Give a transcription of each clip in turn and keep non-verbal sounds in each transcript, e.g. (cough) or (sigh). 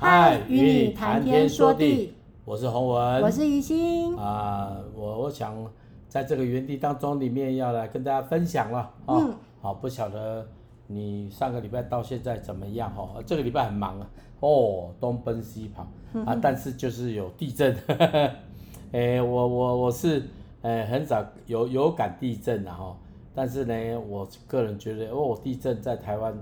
嗨，与你谈天说地，我是洪文，我是怡心啊。我我想在这个园地当中里面要来跟大家分享了啊。嗯，好，不晓得你上个礼拜到现在怎么样哈？这个礼拜很忙啊，哦，东奔西跑啊，但是就是有地震。(laughs) 哎，我我我是呃很少有有感地震的哈，但是呢，我个人觉得哦，地震在台湾。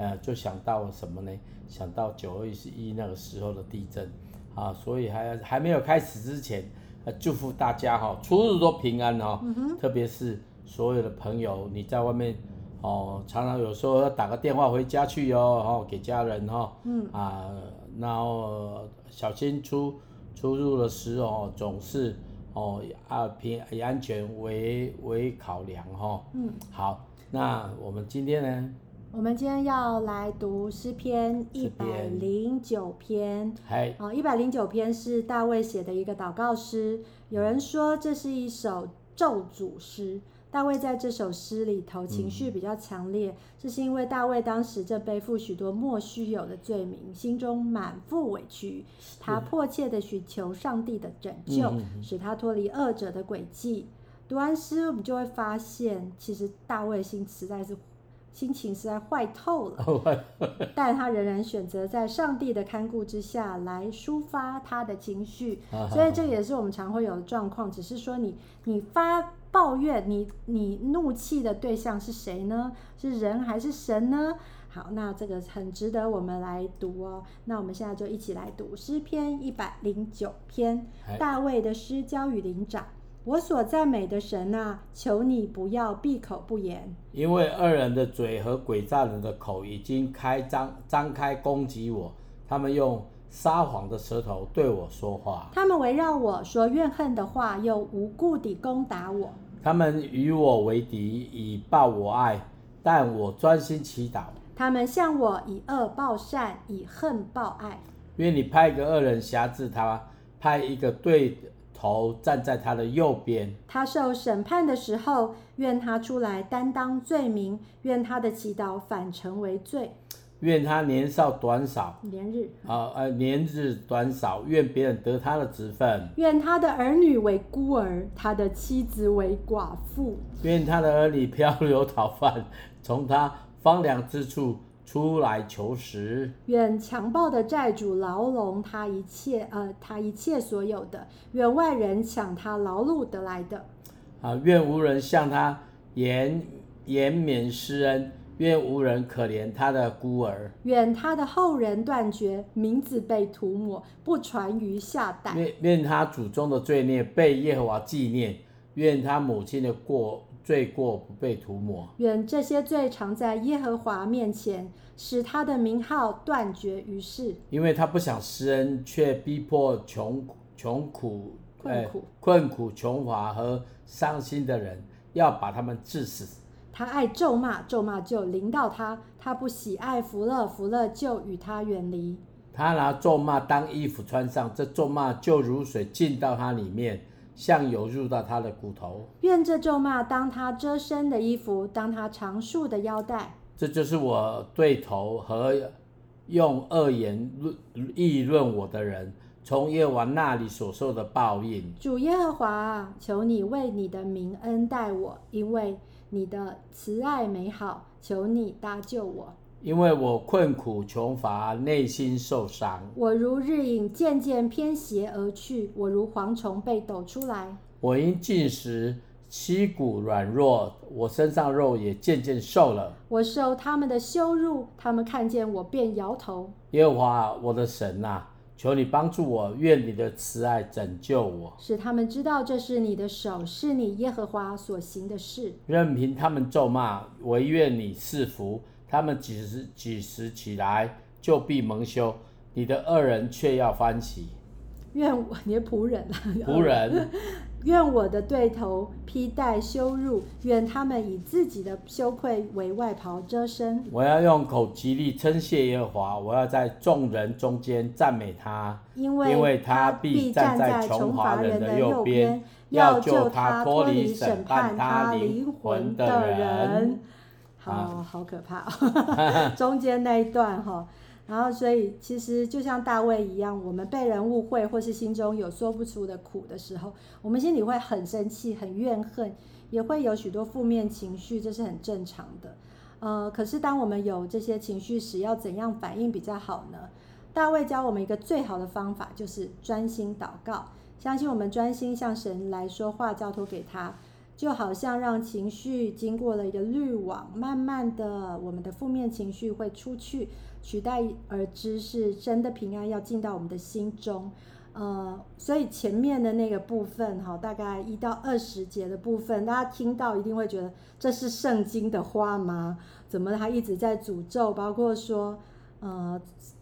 呃，就想到了什么呢？想到九二一那个时候的地震啊，所以还还没有开始之前，呃，祝福大家哈，出入都平安哈。嗯哼。特别是所有的朋友，你在外面哦，常常有时候要打个电话回家去哟，哦，给家人哈。嗯。啊，然后小心出出入的时候，总是哦啊平以安全为为考量哈。嗯。好，那我们今天呢？我们今天要来读诗篇一百零九篇。嗨，啊，一百零九篇是大卫写的一个祷告诗。有人说这是一首咒诅诗。大卫在这首诗里头情绪比较强烈，这、嗯、是因为大卫当时正背负许多莫须有的罪名，心中满腹委屈，他迫切的寻求上帝的拯救，嗯、使他脱离恶者的诡计。读完诗，我们就会发现，其实大卫心实在是。心情实在 (laughs) 坏透了，但他仍然选择在上帝的看顾之下来抒发他的情绪，所以这也是我们常会有的状况。只是说你你发抱怨，你你怒气的对象是谁呢？是人还是神呢？好，那这个很值得我们来读哦。那我们现在就一起来读诗篇一百零九篇，大卫的诗交与灵长。我所赞美的神啊，求你不要闭口不言，因为恶人的嘴和诡诈人的口已经开张张开攻击我，他们用撒谎的舌头对我说话，他们围绕我说怨恨的话，又无故地攻打我。他们与我为敌，以报我爱，但我专心祈祷。他们向我以恶报善，以恨报爱。愿你派一个恶人辖制他，派一个对。头站在他的右边。他受审判的时候，愿他出来担当罪名，愿他的祈祷反成为罪。愿他年少短少，年日啊呃年日短少，愿别人得他的职分。愿他的儿女为孤儿，他的妻子为寡妇。愿他的儿女漂流讨饭，从他荒凉之处。出来求食，愿强暴的债主牢笼他一切，呃，他一切所有的；愿外人抢他劳碌得来的。啊，愿无人向他延延绵施恩，愿无人可怜他的孤儿。愿他的后人断绝，名字被涂抹，不传于下代。愿愿他祖宗的罪孽被耶和华纪念，愿他母亲的过。罪过不被涂抹，愿这些罪常在耶和华面前，使他的名号断绝于世。因为他不想施恩，却逼迫穷穷苦困苦、呃、困苦穷乏和伤心的人，要把他们致死。他爱咒骂，咒骂就临到他；他不喜爱福乐，福乐就与他远离。他拿咒骂当衣服穿上，这咒骂就如水进到他里面。像油入到他的骨头，愿这咒骂当他遮身的衣服，当他长束的腰带。这就是我对头和用恶言论议论我的人，从耶和华那里所受的报应。主耶和华，求你为你的名恩待我，因为你的慈爱美好，求你搭救我。因为我困苦穷乏，内心受伤。我如日影渐渐偏斜而去，我如蝗虫被抖出来。我因禁食，膝骨软弱，我身上肉也渐渐瘦了。我受他们的羞辱，他们看见我便摇头。耶和华我的神啊，求你帮助我，愿你的慈爱拯救我，使他们知道这是你的手，是你耶和华所行的事。任凭他们咒骂，唯愿你赐福。他们几时几时起来，就必蒙羞；你的恶人却要欢喜。愿我你的仆人啊，(laughs) 仆人，(laughs) 愿我的对头披戴羞辱，愿他们以自己的羞愧为外袍遮身。我要用口极力称谢耶和华，我要在众人中间赞美他，因为因为他必站在穷乏人的右边，要救他脱离审判他灵魂的人。好好可怕，(laughs) 中间那一段哈，然后，所以其实就像大卫一样，我们被人误会，或是心中有说不出的苦的时候，我们心里会很生气、很怨恨，也会有许多负面情绪，这是很正常的。呃，可是当我们有这些情绪时，要怎样反应比较好呢？大卫教我们一个最好的方法，就是专心祷告，相信我们专心向神来说话，交托给他，就好像让情绪经过了一个滤网，慢慢的，我们的负面情绪会出去，取代而知是真的平安要进到我们的心中。呃，所以前面的那个部分哈，大概一到二十节的部分，大家听到一定会觉得这是圣经的话吗？怎么他一直在诅咒？包括说，呃，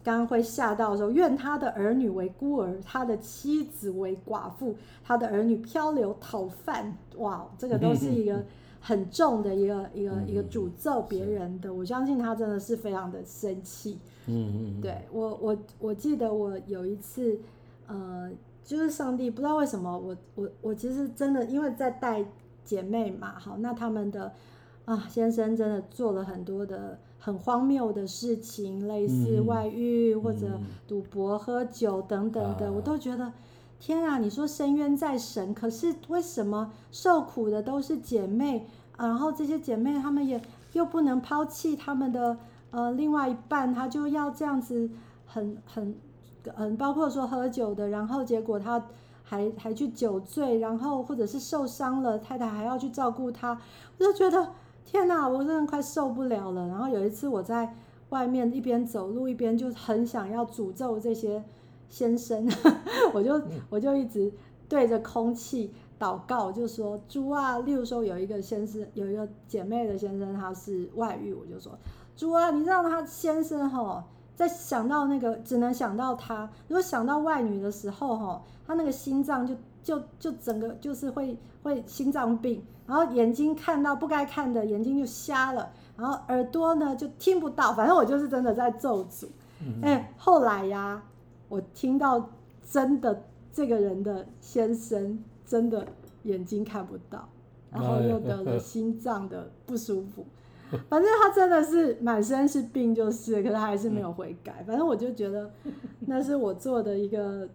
刚刚会吓到说，愿他的儿女为孤儿，他的妻子为寡妇，他的儿女漂流讨饭。哇，这个都是一个很重的一个一个一个诅咒别人的。我相信他真的是非常的生气。嗯嗯，对我我我记得我有一次。呃，就是上帝不知道为什么我我我其实真的因为在带姐妹嘛，好，那他们的啊先生真的做了很多的很荒谬的事情，类似外遇或者赌博、喝酒等等的，我都觉得天啊！你说伸冤在神，可是为什么受苦的都是姐妹啊？然后这些姐妹她们也又不能抛弃她们的呃另外一半，她就要这样子很很。嗯，包括说喝酒的，然后结果她还还去酒醉，然后或者是受伤了，太太还要去照顾她，我就觉得天哪，我真的快受不了了。然后有一次我在外面一边走路一边就很想要诅咒这些先生，(laughs) 我就我就一直对着空气祷告，就说猪啊，例如说有一个先生有一个姐妹的先生他是外遇，我就说猪啊，你让他先生吼。在想到那个，只能想到他。如果想到外女的时候，哈，他那个心脏就就就整个就是会会心脏病，然后眼睛看到不该看的，眼睛就瞎了，然后耳朵呢就听不到。反正我就是真的在咒诅。哎、欸，后来呀，我听到真的这个人的先生真的眼睛看不到，然后又得了 (laughs) 心脏的不舒服。反正他真的是满身是病，就是，可是他还是没有悔改。反正我就觉得那是我做的一个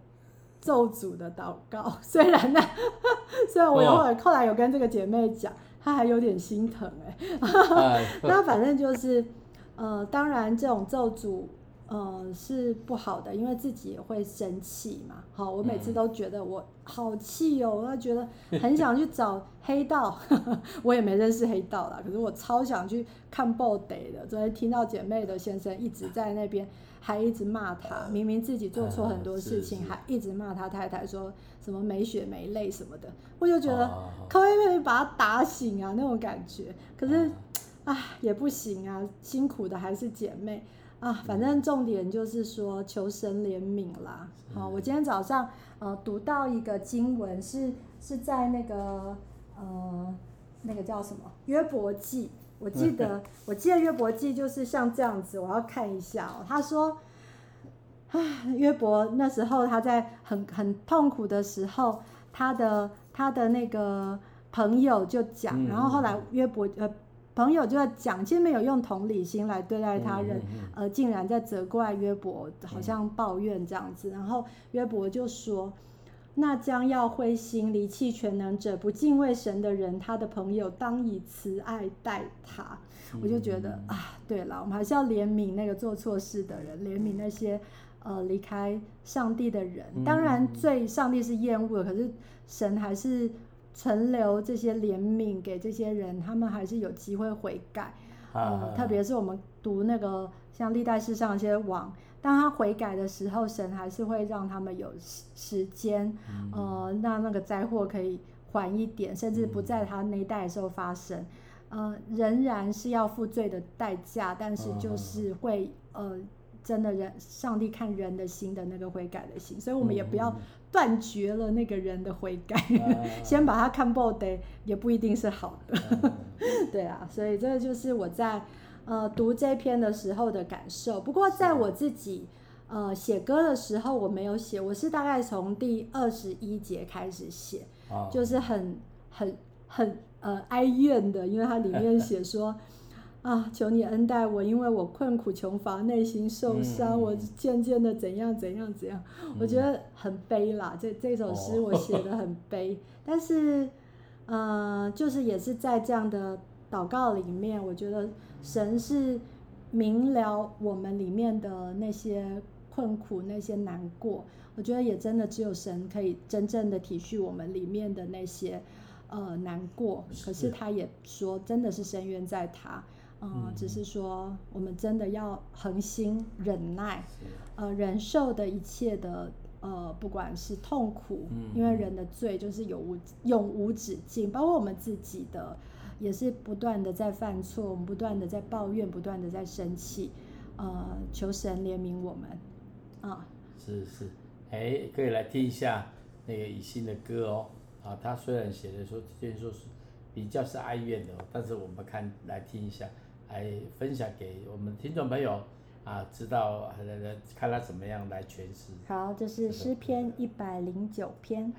咒诅的祷告。(laughs) 虽然呢，(laughs) 虽然我后来后来有跟这个姐妹讲，她还有点心疼哎。(laughs) 那反正就是，呃，当然这种咒诅。呃，是不好的，因为自己也会生气嘛。好，我每次都觉得我好气哦，我觉得很想去找黑道，我也没认识黑道啦。可是我超想去看报得的。昨天听到姐妹的先生一直在那边，还一直骂他，明明自己做错很多事情，还一直骂他太太，说什么没血没泪什么的。我就觉得可不可以把他打醒啊？那种感觉。可是啊，也不行啊，辛苦的还是姐妹。啊，反正重点就是说求神怜悯啦。好，我今天早上呃读到一个经文是，是是在那个呃那个叫什么约伯记，我记得我记得约伯记就是像这样子，我要看一下哦。他说，啊约伯那时候他在很很痛苦的时候，他的他的那个朋友就讲，然后后来约伯呃。朋友就在讲，其实没有用同理心来对待他人，嗯嗯嗯、呃，竟然在责怪约伯，好像抱怨这样子。嗯、然后约伯就说：“那将要灰心离弃全能者、不敬畏神的人，他的朋友当以慈爱待他。嗯”我就觉得啊，对了，我们还是要怜悯那个做错事的人，怜悯那些呃离开上帝的人。当然，最上帝是厌恶的，可是神还是。存留这些怜悯给这些人，他们还是有机会悔改。呃，特别是我们读那个像历代世上一些王，当他悔改的时候，神还是会让他们有时间，呃，让那个灾祸可以缓一点，甚至不在他那一代的时候发生。呃，仍然是要付罪的代价，但是就是会呃。真的人，上帝看人的心的那个悔改的心，所以我们也不要断绝了那个人的悔改，嗯、(laughs) 先把他看破的也不一定是好的。嗯、(laughs) 对啊，所以这个就是我在呃读这篇的时候的感受。不过在我自己呃写歌的时候，我没有写，我是大概从第二十一节开始写，嗯、就是很很很呃哀怨的，因为它里面写说。啊，求你恩待我，因为我困苦穷乏，内心受伤，嗯、我渐渐的怎样怎样怎样，嗯、我觉得很悲啦。这这首诗我写的很悲，哦、(laughs) 但是，呃，就是也是在这样的祷告里面，我觉得神是明了我们里面的那些困苦、那些难过。我觉得也真的只有神可以真正的体恤我们里面的那些呃难过。可是他也说，真的是深渊在他。嗯，只是说我们真的要恒心忍耐，呃，忍受的一切的呃，不管是痛苦，因为人的罪就是有无永无止境，包括我们自己的，也是不断的在犯错，我们不断的在抱怨，不断的在生气，呃，求神怜悯我们，啊，是是，哎，可以来听一下那个以心的歌哦，啊，他虽然写的说这件说是比较是哀怨的，但是我们看来听一下。来分享给我们听众朋友啊，知道看他怎么样来诠释。好，这是诗篇一百零九篇。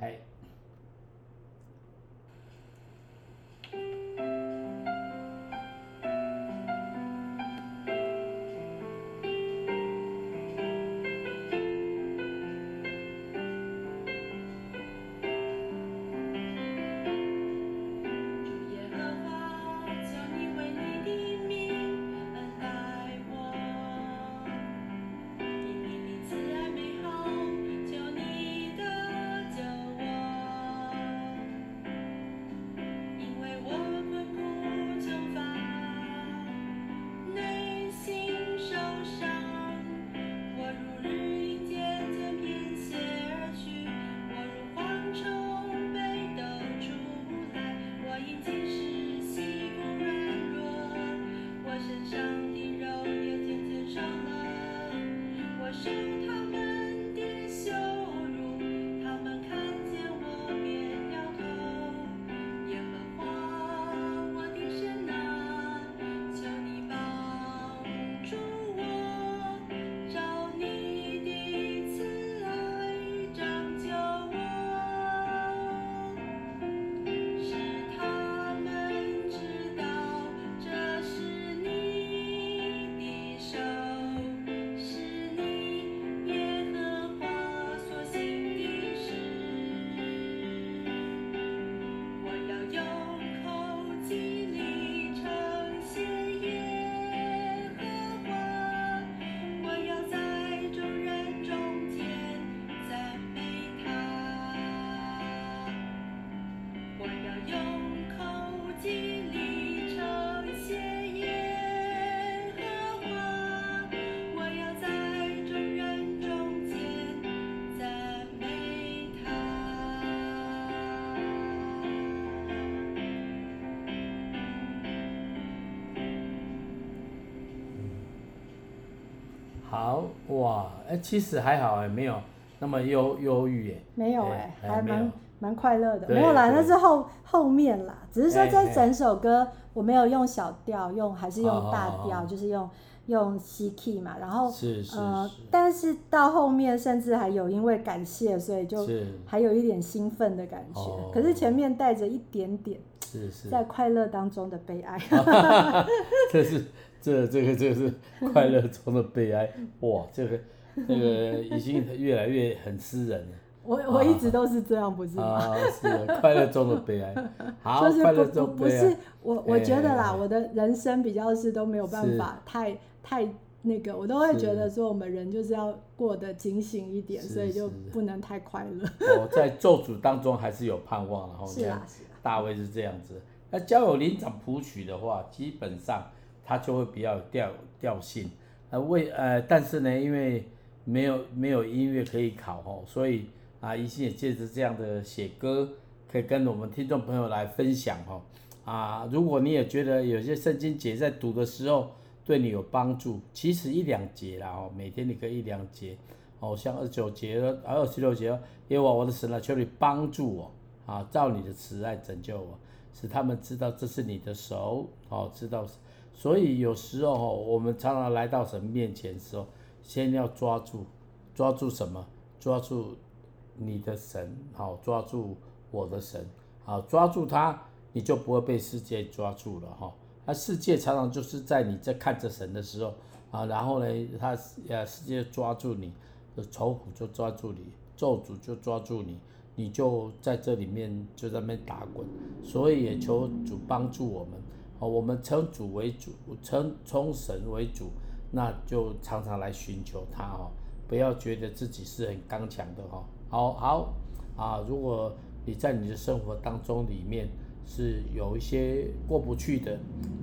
好哇，哎，其实还好哎，没有那么忧忧郁哎，没有哎，还蛮蛮快乐的，没有啦，那是后后面啦，只是说这整首歌我没有用小调，用还是用大调，就是用用 C key 嘛，然后是是呃，但是到后面甚至还有因为感谢，所以就还有一点兴奋的感觉，可是前面带着一点点是是。在快乐当中的悲哀，(laughs) 这是。这这个这个是 (laughs) 快乐中的悲哀，哇，这个这个已经越来越很私人了。(laughs) 我我一直都是这样，不是吗？啊，是快乐中的悲哀。(laughs) 好，快乐中悲哀。不是我，我觉得啦，我的人生比较是都没有办法太太那个，我都会觉得说我们人就是要过得警醒一点，所以就不能太快乐。我在咒诅当中还是有盼望，然后是啊大卫是这样子。那交友灵长谱曲的话，基本上。它就会比较有调调性，呃为呃，但是呢，因为没有没有音乐可以考哦，所以啊，一心也借着这样的写歌，可以跟我们听众朋友来分享哦。啊，如果你也觉得有些圣经节在读的时候对你有帮助，其实一两节啦哦，每天你可以一两节哦，像二十九节、二十六节，耶和华我的神啊，求你帮助我啊，照你的慈爱拯救我，使他们知道这是你的手哦，知道是。所以有时候我们常常来到神面前的时候，先要抓住，抓住什么？抓住你的神，好，抓住我的神，好，抓住他，你就不会被世界抓住了哈。那，世界常常就是在你在看着神的时候啊，然后呢，他呃世界抓住你，仇虎就抓住你，咒诅就抓住你，你就在这里面就在那边打滚。所以也求主帮助我们，哦，我们称主为主，称称神为主，那就常常来寻求他哦，不要觉得自己是很刚强的哈。好好啊，如果你在你的生活当中里面。是有一些过不去的，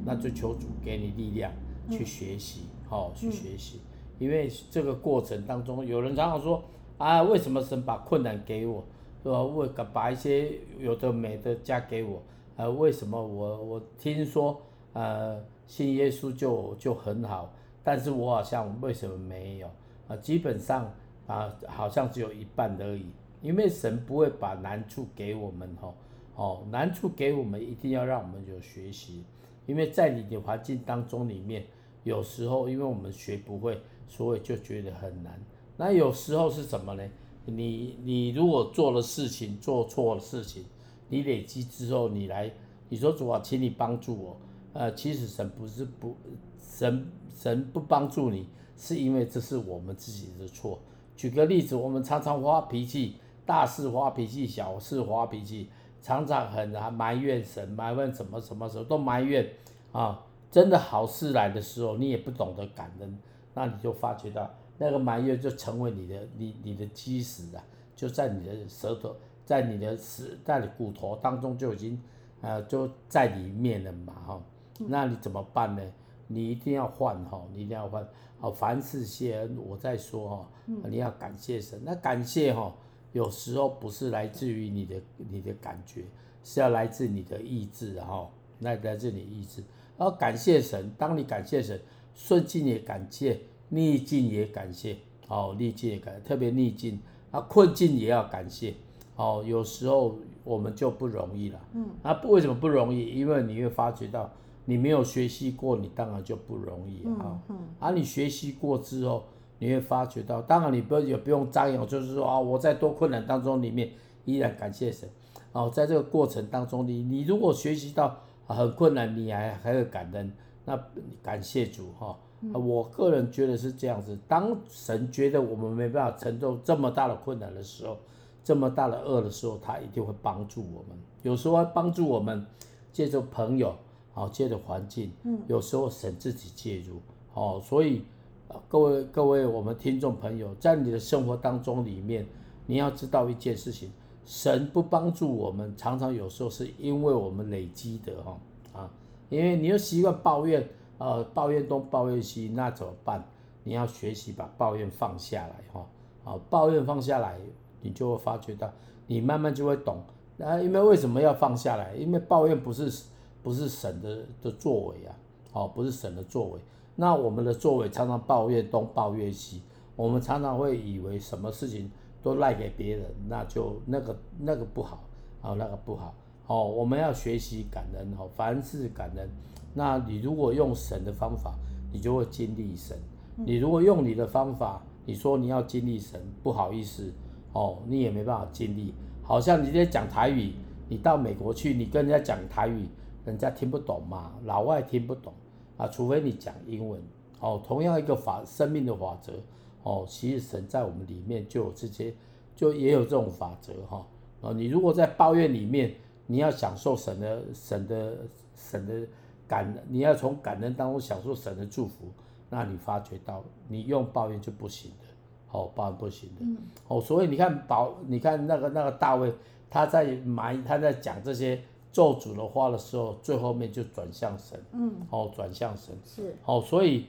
那就求主给你力量去学习，好、嗯哦、去学习。因为这个过程当中，有人常常说啊，为什么神把困难给我，是吧？为把一些有的没的加给我，呃，为什么我我听说呃信耶稣就就很好，但是我好像为什么没有啊？基本上啊，好像只有一半而已，因为神不会把难处给我们。哦哦，难处给我们一定要让我们有学习，因为在你的环境当中里面，有时候因为我们学不会，所以就觉得很难。那有时候是什么呢？你你如果做了事情做错了事情，你累积之后你来，你说主啊，请你帮助我。呃，其实神不是不神神不帮助你，是因为这是我们自己的错。举个例子，我们常常发脾气，大事发脾气，小事发脾气。常常很埋怨神，埋怨什么什么时候都埋怨啊！真的好事来的时候，你也不懂得感恩，那你就发觉到那个埋怨就成为你的你你的基石啊，就在你的舌头，在你的死，在你骨头当中就已经呃就在里面了嘛哈。那你怎么办呢？你一定要换哈，你一定要换。好，凡事谢恩，我在说哈，你要感谢神，那感谢哈。有时候不是来自于你的你的感觉，是要来自你的意志哈，来来自你的意志。然后感谢神，当你感谢神，顺境也感谢，逆境也感谢，哦，逆境也感谢，特别逆境啊，困境也要感谢。哦，有时候我们就不容易了，嗯，啊，为什么不容易？因为你会发觉到你没有学习过，你当然就不容易啊。嗯嗯，啊，你学习过之后。你会发觉到，当然你不也不用张扬，就是说啊，我在多困难当中里面依然感谢神，哦，在这个过程当中，你你如果学习到很困难，你还还会感恩，那感谢主哈。我个人觉得是这样子，当神觉得我们没办法承受这么大的困难的时候，这么大的恶的时候，他一定会帮助我们。有时候会帮助我们借着朋友，好借着环境，有时候神自己介入，哦，所以。各位各位，我们听众朋友，在你的生活当中里面，你要知道一件事情：神不帮助我们，常常有时候是因为我们累积的哈啊，因为你又习惯抱怨，呃，抱怨东抱怨西，那怎么办？你要学习把抱怨放下来哈啊，抱怨放下来，你就会发觉到，你慢慢就会懂。啊，因为为什么要放下来？因为抱怨不是不是神的的作为啊，哦，不是神的作为。那我们的作为常常抱怨东抱怨西，我们常常会以为什么事情都赖给别人，那就那个那个不好，哦，那个不好，哦，我们要学习感恩，哦，凡事感恩。那你如果用神的方法，你就会经历神；你如果用你的方法，你说你要经历神，不好意思，哦，你也没办法尽力。好像你在讲台语，你到美国去，你跟人家讲台语，人家听不懂嘛，老外听不懂。啊，除非你讲英文，哦，同样一个法，生命的法则，哦，其实神在我们里面就有这些，就也有这种法则，哈，啊，你如果在抱怨里面，你要享受神的、神的、神的感，你要从感恩当中享受神的祝福，那你发觉到你用抱怨就不行的，哦，抱怨不行的，哦，所以你看，宝，你看那个那个大卫，他在埋，他在讲这些。咒诅的话的时候，最后面就转向神，嗯，哦，转向神。是，哦，所以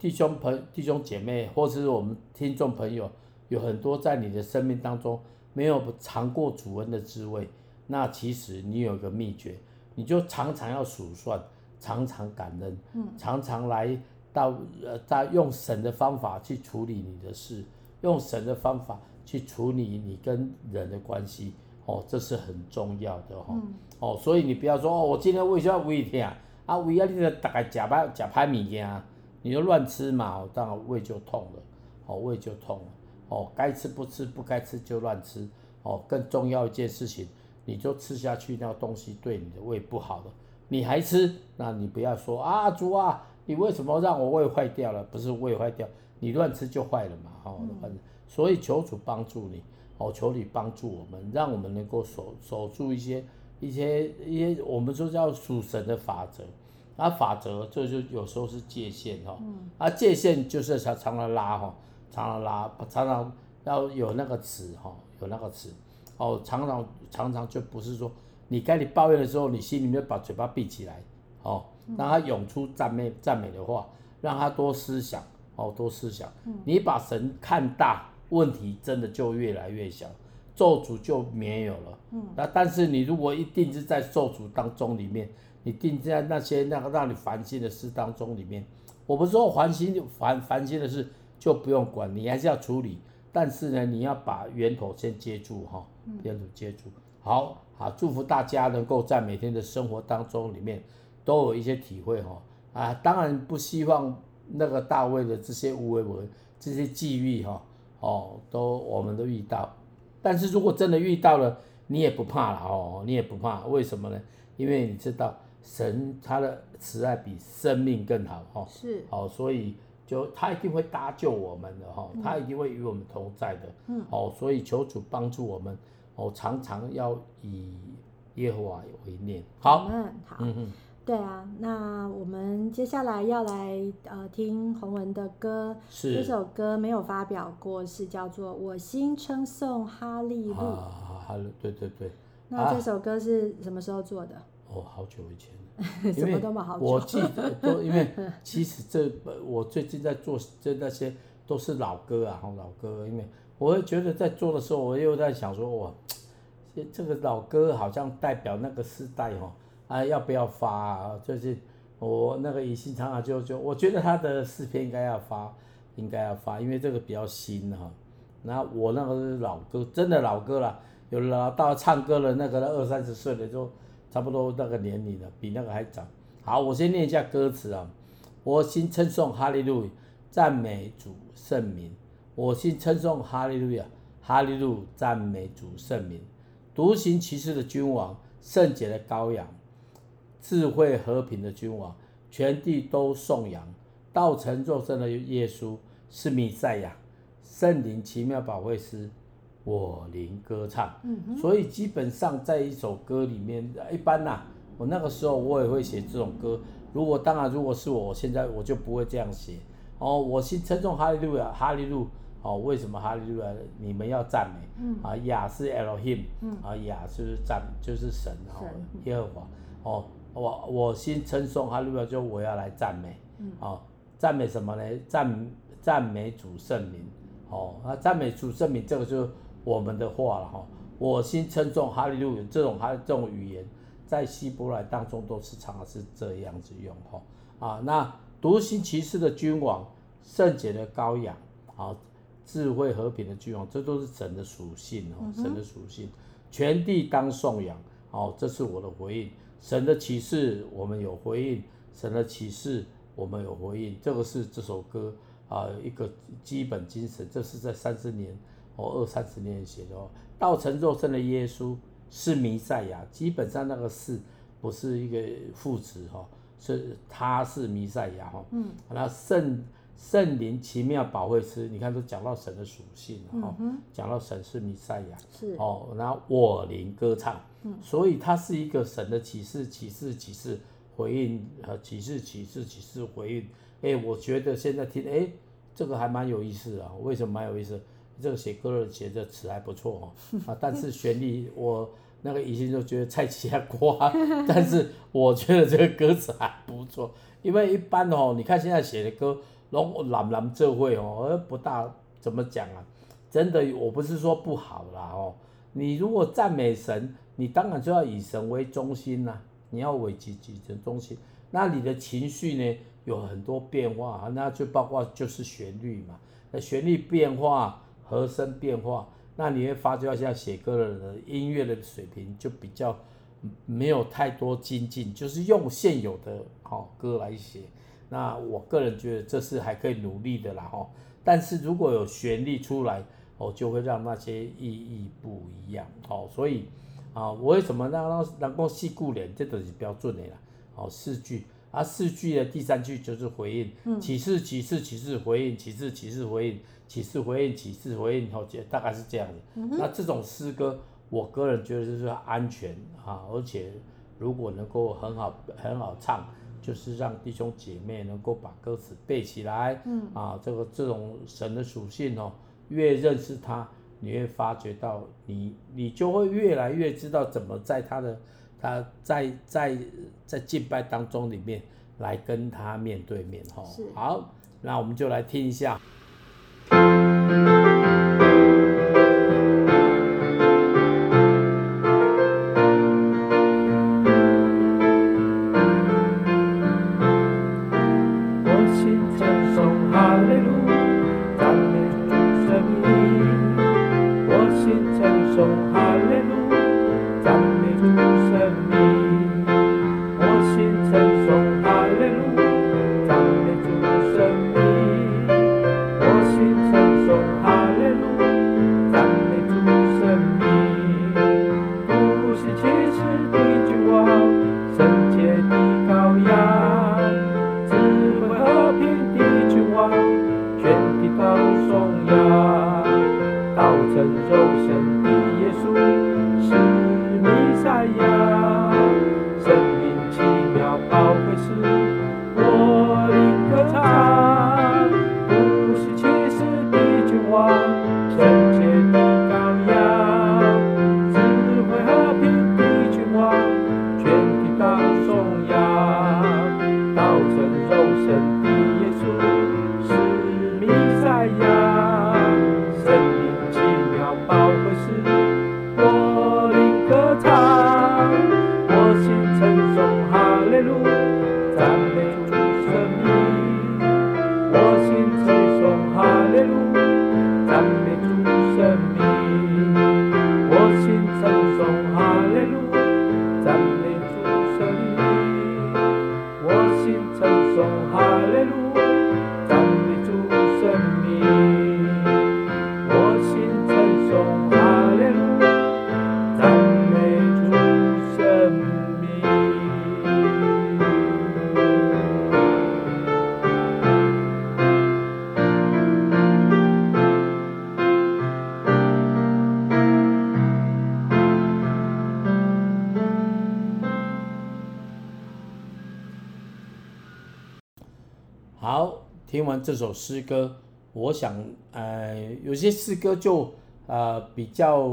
弟兄朋弟兄姐妹，或是我们听众朋友，有很多在你的生命当中没有尝过主恩的滋味，那其实你有一个秘诀，你就常常要数算，常常感恩，嗯，常常来到呃，他用神的方法去处理你的事，用神的方法去处理你跟人的关系。哦，这是很重要的哈、哦。嗯、哦，所以你不要说哦，我今天胃就要胃痛啊，胃啊，你就大概吃歹吃歹物件，你就乱吃嘛，当然胃就痛了，哦，胃就痛了，哦，该吃不吃，不该吃就乱吃，哦，更重要一件事情，你就吃下去那个东西对你的胃不好了，你还吃，那你不要说啊，主啊，你为什么让我胃坏掉了？不是胃坏掉，你乱吃就坏了嘛，哦，嗯、所以求主帮助你，哦，求你帮助我们，让我们能够守守住一些一些一些，我们说叫属神的法则，啊，法则这就有时候是界限哈，嗯、啊，界限就是常常常拉哈，常常拉，常常要有那个词哈，有那个词，哦，常常常常就不是说。你该你抱怨的时候，你心里面把嘴巴闭起来，哦，让他涌出赞美赞美的话，让他多思想，哦，多思想。你把神看大，问题真的就越来越小，咒诅就没有了。那但是你如果一定是在咒诅当中里面，你定在那些那个让你烦心的事当中里面，我不是说烦心烦烦心的事就不用管，你还是要处理，但是呢，你要把源头先接住哈，源头接住。好好，祝福大家能够在每天的生活当中里面都有一些体会哈。啊，当然不希望那个大卫的这些无为文这些际遇哈哦，都我们都遇到，但是如果真的遇到了，你也不怕了哦，你也不怕，为什么呢？因为你知道神他的慈爱比生命更好哈，是。哦，所以就他一定会搭救我们的哈，他一定会与我们同在的，嗯，哦，所以求主帮助我们。哦，常常要以耶和华为念。好，嗯，好，嗯哼，对啊，那我们接下来要来呃听洪文的歌，是这首歌没有发表过，是叫做《我心称颂哈利路》。啊，哈利，对对对。那这首歌是什么时候做的？哦，好久以前。(laughs) 什么都没好久。我记得 (laughs) 都因为其实这我最近在做这那些都是老歌啊，老歌，因为。我会觉得在做的时候，我又在想说，哇，这这个老歌好像代表那个时代哦，啊，要不要发啊？就是我那个以信长啊，就就我觉得他的诗篇应该要发，应该要发，因为这个比较新哈。然后我那个是老歌，真的老歌了，有了到唱歌了那个二三十岁的就差不多那个年龄了，比那个还早。好，我先念一下歌词啊，我心称颂哈利路，赞美主圣名。我心称颂哈利路亚，哈利路赞美主圣名，独行其事的君王，圣洁的羔羊，智慧和平的君王，全地都颂扬，道成肉身的耶稣是弥赛亚，圣灵奇妙保惠师，我灵歌唱。嗯、所以基本上在一首歌里面，一般呐、啊，我那个时候我也会写这种歌。如果当然如果是我，我现在我就不会这样写。哦，我心称颂哈利路亚，哈利路。哦，为什么哈利路亚？你们要赞美。嗯。啊，雅是 Elohim。嗯。啊，亚是赞，就是神。哦，耶和华。哦，我我心称颂哈利路亚，就我要来赞美。嗯。哦，赞美什么呢？赞赞美主圣名。哦，那，赞美主圣名，这个就是我们的话了哈。我心称颂哈利路亚，这种哈这种语言，在希伯来当中都是常常是这样子用哈。啊，那独行其事的君王，圣洁的羔羊。啊。智慧和平的君王，这都是神的属性哦，神的属性，全地当颂扬哦，这是我的回应。神的启示我们有回应，神的启示我们有回应，这个是这首歌啊一个基本精神。这是在三十年哦二三十年写的哦。道成肉身的耶稣是弥赛亚，基本上那个是不是一个副词哈？是他是弥赛亚哈。嗯，那圣。圣灵奇妙保惠师，你看都讲到神的属性了哈，讲、到神是弥赛亚，是哦，然后我灵歌唱，嗯、所以它是一个神的启示，启示，启示回应呃启示，启示，启示回应。哎，我觉得现在听，哎，这个还蛮有意思啊。为什么蛮有意思？这个写歌的写的词还不错哦，啊，(laughs) 但是旋律我那个以前就觉得菜奇还瓜，(laughs) 但是我觉得这个歌词还不错，因为一般哦，你看现在写的歌。拢朗朗这会哦，而不大怎么讲啊？真的，我不是说不好啦哦。你如果赞美神，你当然就要以神为中心呐，你要为己己的中心。那你的情绪呢，有很多变化，那就包括就是旋律嘛。那旋律变化，和声变化，那你会发觉像写歌的人，音乐的水平就比较没有太多精进，就是用现有的好歌来写。那我个人觉得这是还可以努力的啦哈，但是如果有旋律出来哦，就会让那些意义不一样哦，所以啊，我为什么让让能够细顾脸，这都是标准的啦，哦，四句。啊，四句的第三句就是回应，启示启示启示回应，启示启示回应，启示回应启示回应，后大概是这样子。嗯、那这种诗歌，我个人觉得就是安全啊，而且如果能够很好很好唱，就是让弟兄姐妹能够把歌词背起来。嗯、啊，这个这种神的属性哦，越认识他，你会发觉到你你就会越来越知道怎么在他的。他在在在敬拜当中里面来跟他面对面哈，好，那我们就来听一下。这首诗歌，我想，呃，有些诗歌就呃比较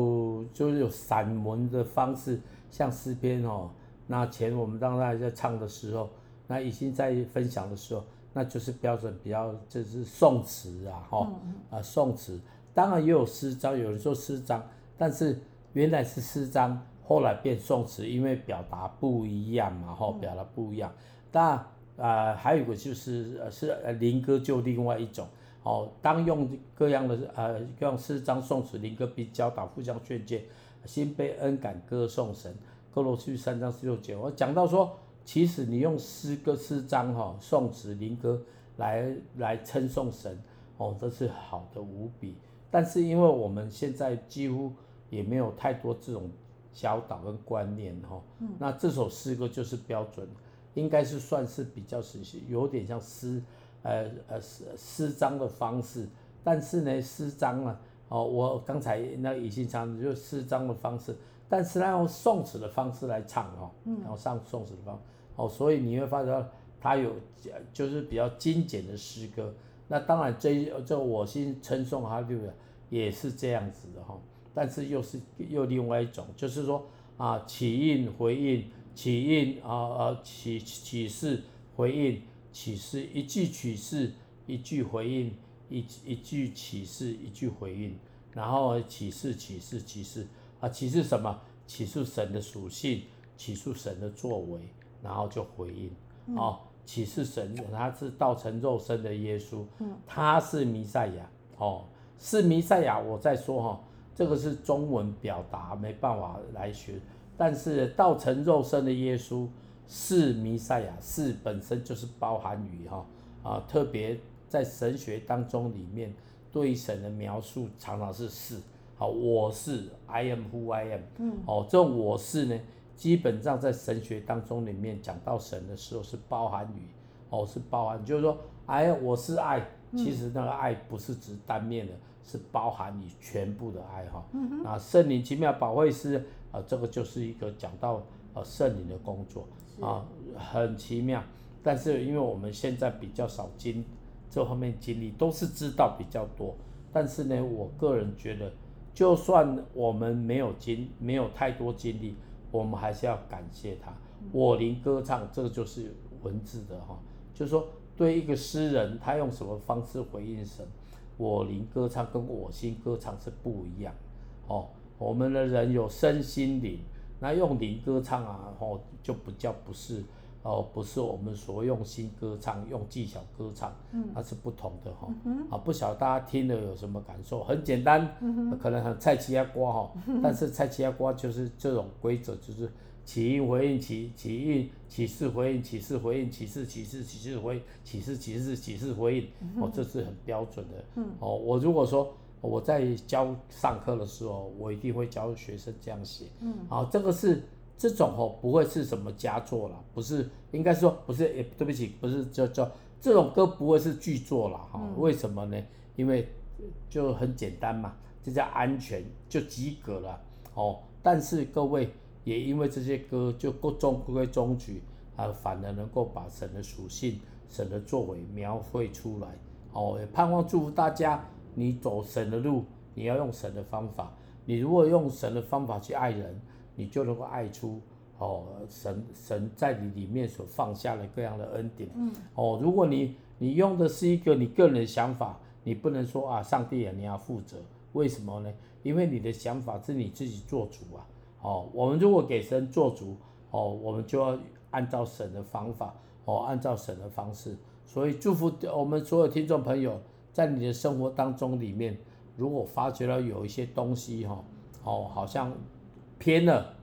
就是有散文的方式，像诗篇哦。那前我们当时在唱的时候，那已经在分享的时候，那就是标准比较就是宋词啊，哈、哦，啊宋词。当然也有诗章，有人说诗章，但是原来是诗章，后来变宋词，因为表达不一样嘛，哈、哦，表达不一样。但啊、呃，还有一个就是呃是呃灵歌就另外一种哦，当用各样的呃各样诗章颂词灵歌并教导互相劝诫，心被恩感歌颂神。哥罗西三章十六节，我讲到说，其实你用诗歌诗章哈颂词灵歌来来称颂神哦，这是好的无比。但是因为我们现在几乎也没有太多这种教导跟观念哈，嗯、那这首诗歌就是标准。应该是算是比较是有点像诗，呃呃诗诗章的方式，但是呢诗章呢，哦我刚才那已经唱就是诗章的方式，但是呢用宋词的方式来唱哦，然后上宋词的方，哦所以你会发觉它有就是比较精简的诗歌，那当然这这我心称颂哈利路亚也是这样子的哈，但是又是又另外一种，就是说啊起应回应。起应啊啊起启示回应启示一句启示一句回应一一句启示一句回应，然后启示启示启示啊启示什么？启示神的属性，启示神的作为，然后就回应。哦，启示神他是道成肉身的耶稣，他是弥赛亚。哦，是弥赛亚。我再说哈，这个是中文表达，没办法来学。但是道成肉身的耶稣是弥赛亚，是本身就是包含于哈啊，特别在神学当中里面对神的描述常常是是，好，我是 I am who I am，嗯，哦，这种我是呢，基本上在神学当中里面讲到神的时候是包含于哦，是包含，就是说，哎，我是爱，其实那个爱不是指单面的，是包含你全部的爱哈。那圣灵奇妙保惠师啊，这个就是一个讲到呃圣灵的工作啊，很奇妙。但是因为我们现在比较少经这方面经历，都是知道比较多。但是呢，我个人觉得，就算我们没有经没有太多经历，我们还是要感谢他。我灵歌唱，这个就是文字的哈，就是说对一个诗人，他用什么方式回应神？我灵歌唱跟我心歌唱是不一样哦。我们的人有身心灵，那用灵歌唱啊，哦，就不叫不是。哦，不是我们所用心歌唱，用技巧歌唱，嗯，那是不同的哈。嗯、啊，不晓得大家听了有什么感受？很简单，嗯、可能很菜市仔歌哈，但是菜市仔歌就是这种规则，就是起因回应起，起因起势回应起势回应起势起势起势回起势起势起势回应，哦，这是很标准的。嗯，哦，我如果说我在教上课的时候，我一定会教学生这样写。嗯，好，这个是。这种哦不会是什么佳作了，不是，应该说不是，也对不起，不是叫叫这种歌不会是巨作了哈？为什么呢？因为就很简单嘛，这叫安全，就及格了哦。但是各位也因为这些歌就各中规中矩啊，反而能够把神的属性、神的作为描绘出来哦。也盼望祝福大家，你走神的路，你要用神的方法。你如果用神的方法去爱人。你就能够爱出哦，神神在你里面所放下的各样的恩典。嗯。哦，如果你你用的是一个你个人的想法，你不能说啊，上帝啊，你要负责。为什么呢？因为你的想法是你自己做主啊。哦，我们如果给神做主，哦，我们就要按照神的方法，哦，按照神的方式。所以祝福我们所有听众朋友，在你的生活当中里面，如果发觉到有一些东西哈，哦，好像。偏了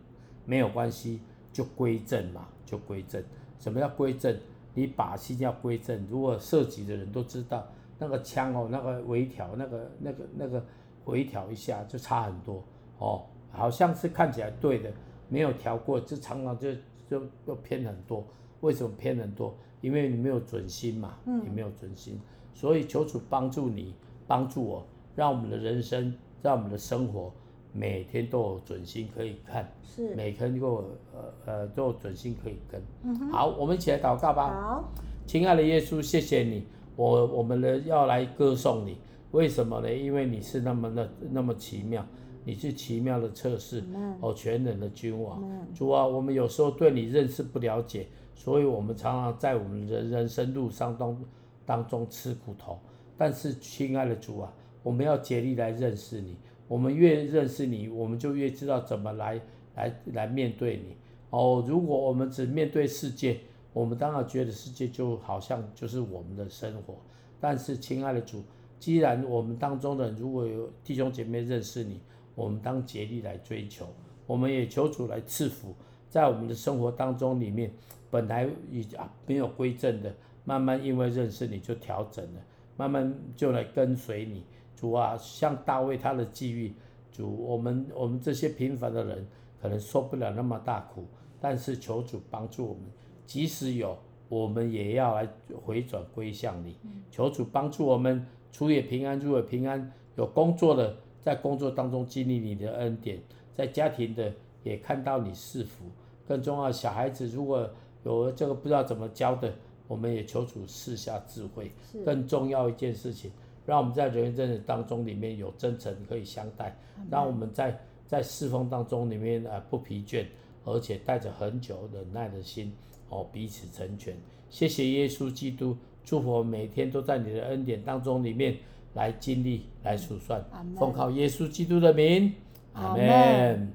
没有关系，就归正嘛，就归正。什么叫归正？你把心要归正。如果涉及的人都知道，那个枪哦，那个微调，那个那个那个微调一下就差很多哦。好像是看起来对的，没有调过，就常常就就就偏很多。为什么偏很多？因为你没有准心嘛，你没有准心。所以求主帮助你，帮助我，让我们的人生，让我们的生活。每天都有准心可以看，是每天都有呃呃都有准心可以跟。嗯，好，我们一起来祷告吧。好，亲爱的耶稣，谢谢你，我我们呢要来歌颂你，为什么呢？因为你是那么的那么奇妙，你是奇妙的测试，哦，全能的君王。主啊，我们有时候对你认识不了解，所以我们常常在我们的人生路上当当中吃苦头。但是亲爱的主啊，我们要竭力来认识你。我们越认识你，我们就越知道怎么来来来面对你。哦，如果我们只面对世界，我们当然觉得世界就好像就是我们的生活。但是，亲爱的主，既然我们当中的人如果有弟兄姐妹认识你，我们当竭力来追求。我们也求主来赐福，在我们的生活当中里面，本来已啊没有归正的，慢慢因为认识你就调整了，慢慢就来跟随你。主啊，像大卫他的际遇，主，我们我们这些平凡的人可能受不了那么大苦，但是求主帮助我们，即使有，我们也要来回转归向你。求主帮助我们，出也平安，入也平安。有工作的，在工作当中经历你的恩典，在家庭的也看到你是福。更重要，小孩子如果有这个不知道怎么教的，我们也求主赐下智慧。更重要一件事情。让我们在人与人当中里面有真诚可以相待，让我们在在侍奉当中里面啊不疲倦，而且带着很久忍耐的心哦彼此成全。谢谢耶稣基督，祝福我们每天都在你的恩典当中里面来经历来数算，奉靠耶稣基督的名，阿门。